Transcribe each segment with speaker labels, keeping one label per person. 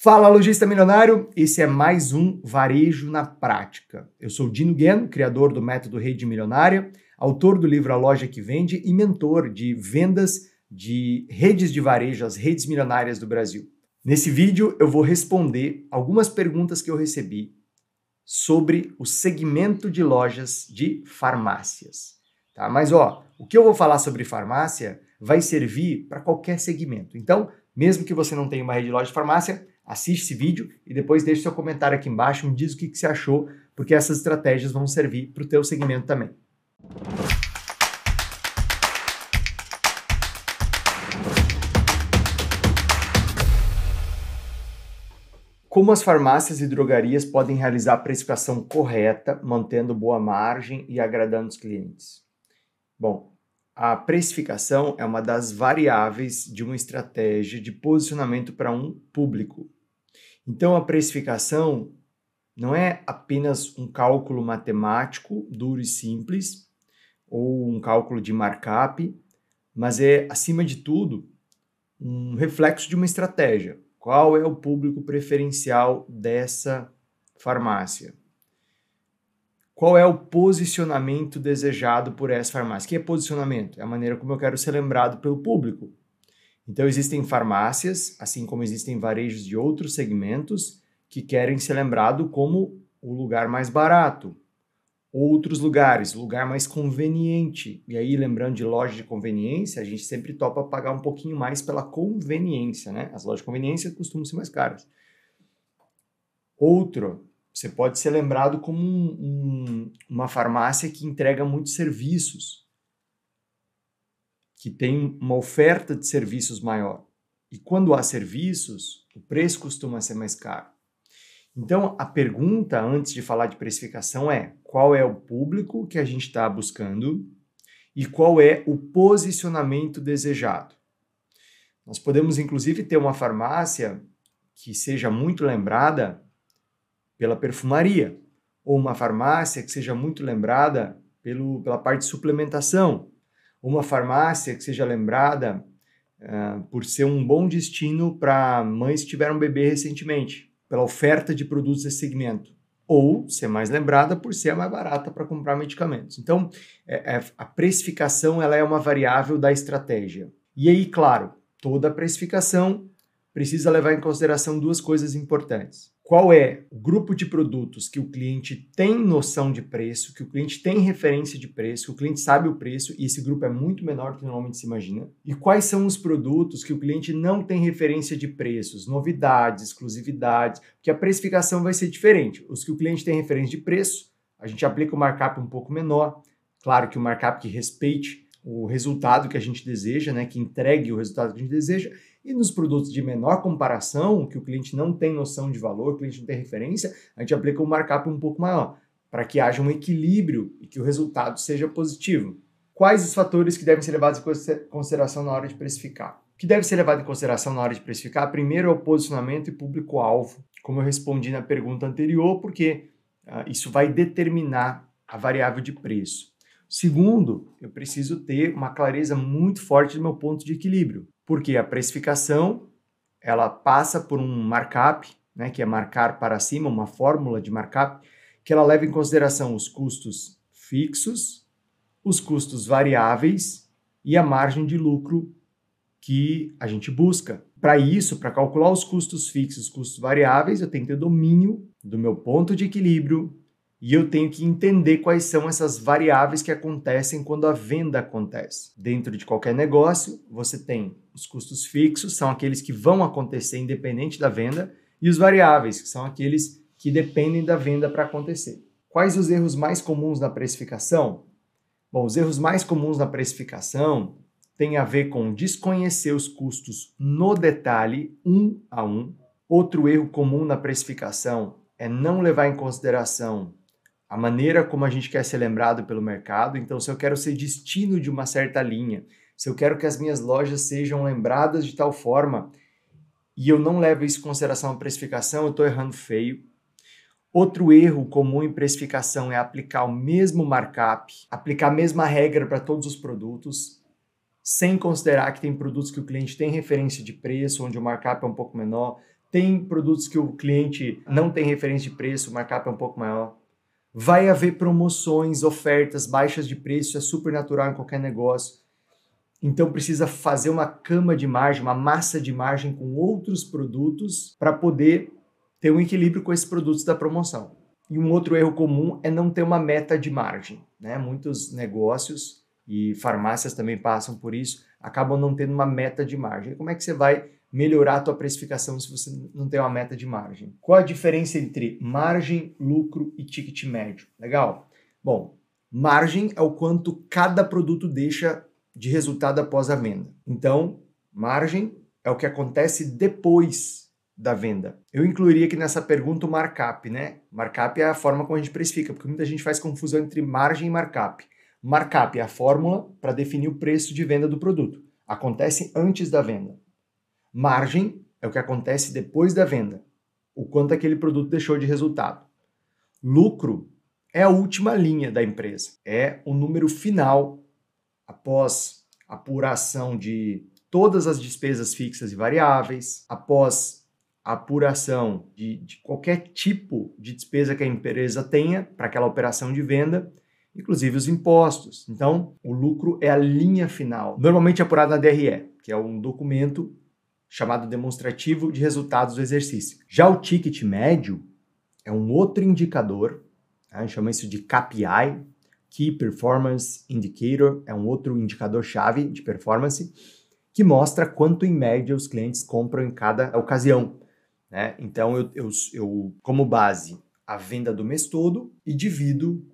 Speaker 1: Fala, lojista milionário! Esse é mais um Varejo na Prática. Eu sou Dino Gueno, criador do método Rede Milionária, autor do livro A Loja que Vende e mentor de vendas de redes de varejo, as redes milionárias do Brasil. Nesse vídeo eu vou responder algumas perguntas que eu recebi sobre o segmento de lojas de farmácias. Tá? Mas ó, o que eu vou falar sobre farmácia vai servir para qualquer segmento. Então, mesmo que você não tenha uma rede de loja de farmácia, assiste esse vídeo e depois deixe seu comentário aqui embaixo, me diz o que, que você achou, porque essas estratégias vão servir para o teu segmento também. Como as farmácias e drogarias podem realizar a precificação correta, mantendo boa margem e agradando os clientes? Bom, a precificação é uma das variáveis de uma estratégia de posicionamento para um público. Então, a precificação não é apenas um cálculo matemático duro e simples, ou um cálculo de markup, mas é, acima de tudo, um reflexo de uma estratégia. Qual é o público preferencial dessa farmácia? Qual é o posicionamento desejado por essa farmácia? O que é posicionamento? É a maneira como eu quero ser lembrado pelo público. Então, existem farmácias, assim como existem varejos de outros segmentos, que querem ser lembrado como o lugar mais barato. Outros lugares, lugar mais conveniente. E aí, lembrando de loja de conveniência, a gente sempre topa pagar um pouquinho mais pela conveniência, né? As lojas de conveniência costumam ser mais caras. Outro, você pode ser lembrado como um, um, uma farmácia que entrega muitos serviços que tem uma oferta de serviços maior. E quando há serviços, o preço costuma ser mais caro. Então, a pergunta antes de falar de precificação é: qual é o público que a gente está buscando e qual é o posicionamento desejado? Nós podemos, inclusive, ter uma farmácia que seja muito lembrada pela perfumaria, ou uma farmácia que seja muito lembrada pelo, pela parte de suplementação, uma farmácia que seja lembrada uh, por ser um bom destino para mães que tiveram um bebê recentemente, pela oferta de produtos desse segmento. Ou ser mais lembrada por ser a mais barata para comprar medicamentos. Então, é, é, a precificação ela é uma variável da estratégia. E aí, claro, toda precificação precisa levar em consideração duas coisas importantes qual é o grupo de produtos que o cliente tem noção de preço, que o cliente tem referência de preço, que o cliente sabe o preço e esse grupo é muito menor do que normalmente se imagina, e quais são os produtos que o cliente não tem referência de preços, novidades, exclusividades, que a precificação vai ser diferente. Os que o cliente tem referência de preço, a gente aplica um markup um pouco menor, claro que o markup que respeite o resultado que a gente deseja, né, que entregue o resultado que a gente deseja, e nos produtos de menor comparação, que o cliente não tem noção de valor, o cliente não tem referência, a gente aplica um markup um pouco maior, para que haja um equilíbrio e que o resultado seja positivo. Quais os fatores que devem ser levados em consideração na hora de precificar? O que deve ser levado em consideração na hora de precificar? Primeiro é o posicionamento e público-alvo, como eu respondi na pergunta anterior, porque uh, isso vai determinar a variável de preço. Segundo, eu preciso ter uma clareza muito forte do meu ponto de equilíbrio porque a precificação ela passa por um markup, né, que é marcar para cima, uma fórmula de markup, que ela leva em consideração os custos fixos, os custos variáveis e a margem de lucro que a gente busca. Para isso, para calcular os custos fixos, os custos variáveis, eu tenho que ter domínio do meu ponto de equilíbrio, e eu tenho que entender quais são essas variáveis que acontecem quando a venda acontece. Dentro de qualquer negócio, você tem os custos fixos, são aqueles que vão acontecer independente da venda, e os variáveis, que são aqueles que dependem da venda para acontecer. Quais os erros mais comuns na precificação? Bom, os erros mais comuns na precificação têm a ver com desconhecer os custos no detalhe, um a um. Outro erro comum na precificação é não levar em consideração a maneira como a gente quer ser lembrado pelo mercado. Então, se eu quero ser destino de uma certa linha, se eu quero que as minhas lojas sejam lembradas de tal forma e eu não levo isso em consideração na precificação, eu estou errando feio. Outro erro comum em precificação é aplicar o mesmo markup, aplicar a mesma regra para todos os produtos, sem considerar que tem produtos que o cliente tem referência de preço, onde o markup é um pouco menor, Tem produtos que o cliente não tem referência de preço, o markup é um pouco maior. Vai haver promoções, ofertas, baixas de preço, é super natural em qualquer negócio. Então precisa fazer uma cama de margem, uma massa de margem com outros produtos para poder ter um equilíbrio com esses produtos da promoção. E um outro erro comum é não ter uma meta de margem. Né? Muitos negócios e farmácias também passam por isso, acabam não tendo uma meta de margem. Como é que você vai melhorar a tua precificação se você não tem uma meta de margem? Qual a diferença entre margem, lucro e ticket médio? Legal? Bom, margem é o quanto cada produto deixa de resultado após a venda. Então, margem é o que acontece depois da venda. Eu incluiria aqui nessa pergunta o markup, né? Markup é a forma como a gente precifica, porque muita gente faz confusão entre margem e markup. Markup é a fórmula para definir o preço de venda do produto. Acontece antes da venda. Margem é o que acontece depois da venda. O quanto aquele produto deixou de resultado. Lucro é a última linha da empresa. É o número final após apuração de todas as despesas fixas e variáveis, após apuração de, de qualquer tipo de despesa que a empresa tenha para aquela operação de venda inclusive os impostos. Então, o lucro é a linha final, normalmente apurado na DRE, que é um documento chamado demonstrativo de resultados do exercício. Já o ticket médio é um outro indicador, a gente chama isso de KPI, Key Performance Indicator, é um outro indicador-chave de performance, que mostra quanto em média os clientes compram em cada ocasião. Né? Então, eu, eu, eu, como base, a venda do mês todo e divido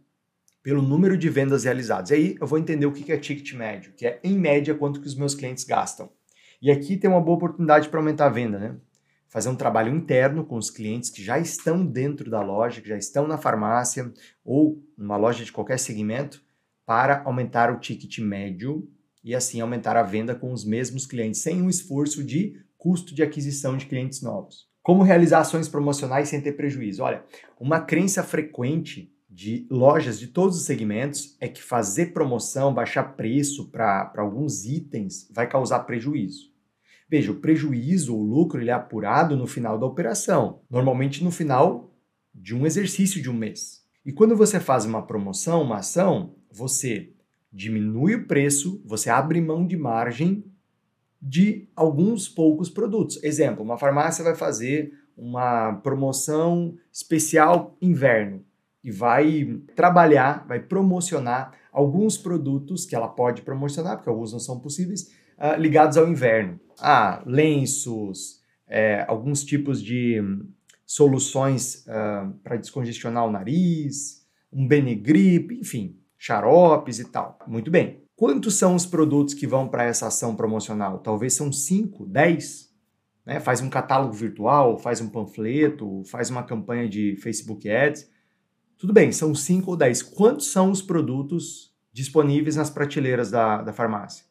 Speaker 1: pelo número de vendas realizadas. E aí eu vou entender o que é ticket médio, que é em média quanto que os meus clientes gastam. E aqui tem uma boa oportunidade para aumentar a venda, né? Fazer um trabalho interno com os clientes que já estão dentro da loja, que já estão na farmácia ou numa loja de qualquer segmento, para aumentar o ticket médio e assim aumentar a venda com os mesmos clientes, sem um esforço de custo de aquisição de clientes novos. Como realizar ações promocionais sem ter prejuízo? Olha, uma crença frequente de lojas de todos os segmentos é que fazer promoção, baixar preço para alguns itens vai causar prejuízo. Veja, o prejuízo, o lucro, ele é apurado no final da operação, normalmente no final de um exercício de um mês. E quando você faz uma promoção, uma ação, você diminui o preço, você abre mão de margem de alguns poucos produtos. Exemplo, uma farmácia vai fazer uma promoção especial inverno e vai trabalhar, vai promocionar alguns produtos que ela pode promocionar, porque alguns não são possíveis, uh, ligados ao inverno. Ah, lenços, é, alguns tipos de hum, soluções uh, ah, para descongestionar o nariz, um Benegripe, enfim, xaropes e tal. Muito bem. Quantos são os produtos que vão para essa ação promocional? Talvez são 5, 10? Né? Faz um catálogo virtual, faz um panfleto, faz uma campanha de Facebook Ads tudo bem, são 5 ou 10. Quantos são os produtos disponíveis nas prateleiras da, da farmácia?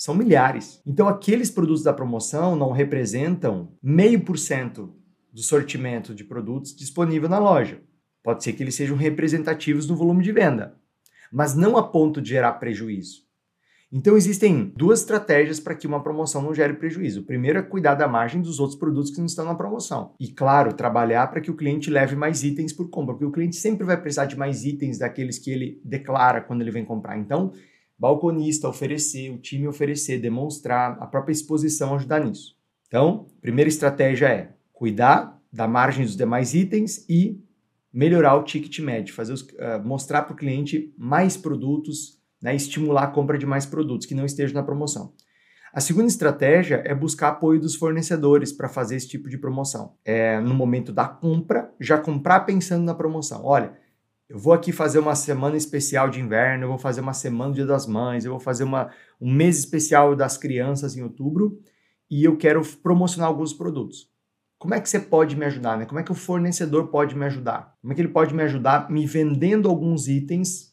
Speaker 1: São milhares. Então, aqueles produtos da promoção não representam meio por cento do sortimento de produtos disponível na loja. Pode ser que eles sejam representativos no volume de venda, mas não a ponto de gerar prejuízo. Então existem duas estratégias para que uma promoção não gere prejuízo. O primeiro é cuidar da margem dos outros produtos que não estão na promoção. E claro, trabalhar para que o cliente leve mais itens por compra, porque o cliente sempre vai precisar de mais itens daqueles que ele declara quando ele vem comprar. Então, balconista oferecer, o time oferecer, demonstrar, a própria exposição ajudar nisso. Então, primeira estratégia é cuidar da margem dos demais itens e melhorar o ticket médio, fazer os, uh, mostrar para o cliente mais produtos né, estimular a compra de mais produtos que não estejam na promoção. A segunda estratégia é buscar apoio dos fornecedores para fazer esse tipo de promoção. É, no momento da compra, já comprar pensando na promoção. Olha, eu vou aqui fazer uma semana especial de inverno, eu vou fazer uma semana do Dia das Mães, eu vou fazer uma, um mês especial das crianças em outubro e eu quero promocionar alguns produtos. Como é que você pode me ajudar? Né? Como é que o fornecedor pode me ajudar? Como é que ele pode me ajudar me vendendo alguns itens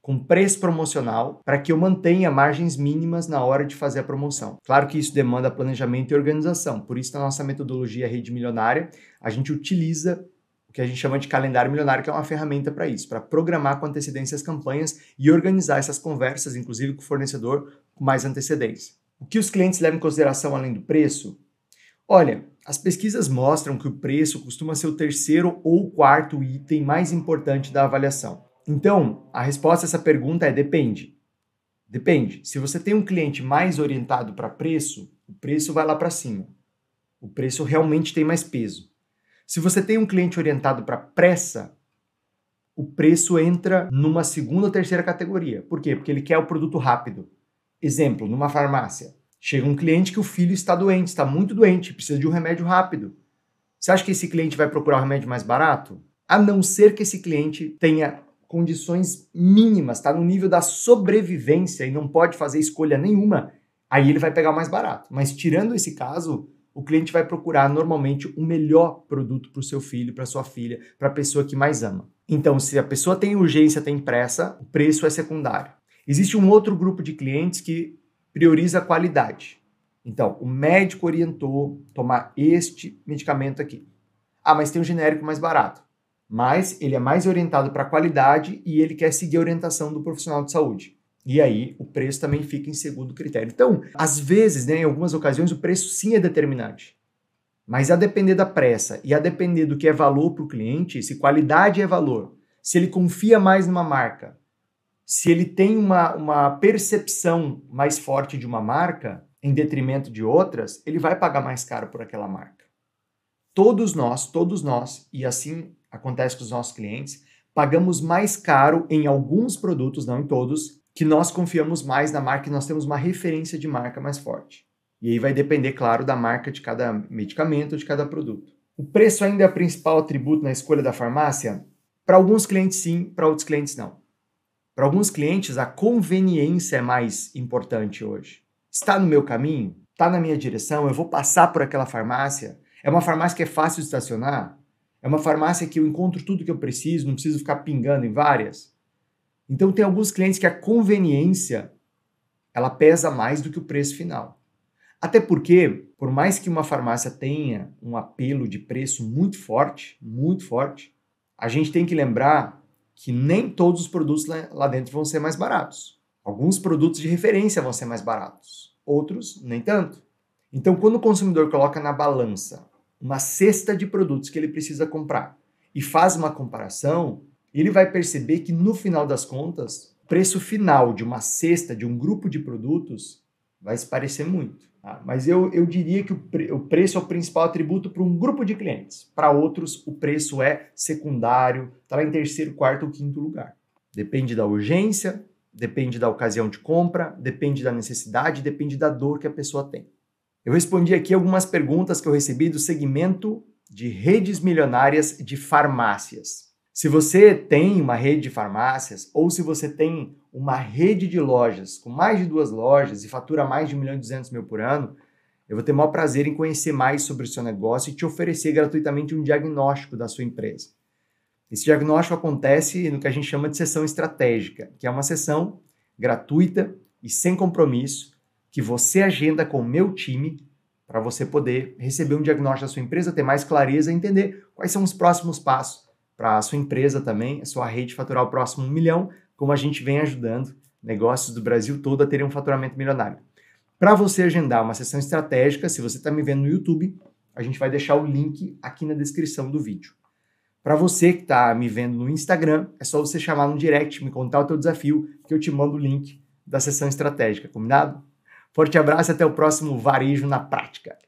Speaker 1: com preço promocional para que eu mantenha margens mínimas na hora de fazer a promoção. Claro que isso demanda planejamento e organização, por isso na nossa metodologia Rede Milionária, a gente utiliza o que a gente chama de calendário milionário, que é uma ferramenta para isso, para programar com antecedência as campanhas e organizar essas conversas, inclusive com o fornecedor, com mais antecedência. O que os clientes levam em consideração além do preço? Olha, as pesquisas mostram que o preço costuma ser o terceiro ou quarto item mais importante da avaliação. Então, a resposta a essa pergunta é depende. Depende. Se você tem um cliente mais orientado para preço, o preço vai lá para cima. O preço realmente tem mais peso. Se você tem um cliente orientado para pressa, o preço entra numa segunda ou terceira categoria. Por quê? Porque ele quer o produto rápido. Exemplo, numa farmácia. Chega um cliente que o filho está doente, está muito doente, precisa de um remédio rápido. Você acha que esse cliente vai procurar um remédio mais barato? A não ser que esse cliente tenha condições mínimas, está no nível da sobrevivência e não pode fazer escolha nenhuma, aí ele vai pegar o mais barato. Mas tirando esse caso, o cliente vai procurar normalmente o melhor produto para o seu filho, para sua filha, para a pessoa que mais ama. Então, se a pessoa tem urgência, tem pressa, o preço é secundário. Existe um outro grupo de clientes que prioriza a qualidade. Então, o médico orientou tomar este medicamento aqui. Ah, mas tem um genérico mais barato. Mas ele é mais orientado para a qualidade e ele quer seguir a orientação do profissional de saúde. E aí o preço também fica em segundo critério. Então, às vezes, né, em algumas ocasiões, o preço sim é determinante. Mas a depender da pressa e a depender do que é valor para o cliente, se qualidade é valor, se ele confia mais numa marca, se ele tem uma, uma percepção mais forte de uma marca em detrimento de outras, ele vai pagar mais caro por aquela marca. Todos nós, todos nós, e assim acontece com os nossos clientes, pagamos mais caro em alguns produtos, não em todos, que nós confiamos mais na marca e nós temos uma referência de marca mais forte. E aí vai depender, claro, da marca de cada medicamento, de cada produto. O preço ainda é o principal atributo na escolha da farmácia? Para alguns clientes sim, para outros clientes não. Para alguns clientes, a conveniência é mais importante hoje. Está no meu caminho? Está na minha direção? Eu vou passar por aquela farmácia? É uma farmácia que é fácil de estacionar? É uma farmácia que eu encontro tudo que eu preciso, não preciso ficar pingando em várias? Então tem alguns clientes que a conveniência ela pesa mais do que o preço final. Até porque, por mais que uma farmácia tenha um apelo de preço muito forte, muito forte, a gente tem que lembrar que nem todos os produtos lá dentro vão ser mais baratos. Alguns produtos de referência vão ser mais baratos, outros nem tanto. Então, quando o consumidor coloca na balança uma cesta de produtos que ele precisa comprar e faz uma comparação, ele vai perceber que no final das contas, o preço final de uma cesta, de um grupo de produtos, vai se parecer muito. Tá? Mas eu, eu diria que o, pre, o preço é o principal atributo para um grupo de clientes. Para outros, o preço é secundário, está lá em terceiro, quarto ou quinto lugar. Depende da urgência, depende da ocasião de compra, depende da necessidade, depende da dor que a pessoa tem. Eu respondi aqui algumas perguntas que eu recebi do segmento de redes milionárias de farmácias. Se você tem uma rede de farmácias ou se você tem uma rede de lojas com mais de duas lojas e fatura mais de 1 milhão e 200 mil por ano, eu vou ter o maior prazer em conhecer mais sobre o seu negócio e te oferecer gratuitamente um diagnóstico da sua empresa. Esse diagnóstico acontece no que a gente chama de sessão estratégica, que é uma sessão gratuita e sem compromisso que você agenda com o meu time para você poder receber um diagnóstico da sua empresa, ter mais clareza e entender quais são os próximos passos para a sua empresa também, a sua rede faturar o próximo um milhão, como a gente vem ajudando negócios do Brasil todo a terem um faturamento milionário. Para você agendar uma sessão estratégica, se você está me vendo no YouTube, a gente vai deixar o link aqui na descrição do vídeo. Para você que está me vendo no Instagram, é só você chamar no direct, me contar o teu desafio, que eu te mando o link da sessão estratégica, combinado? Forte abraço e até o próximo Varejo na Prática.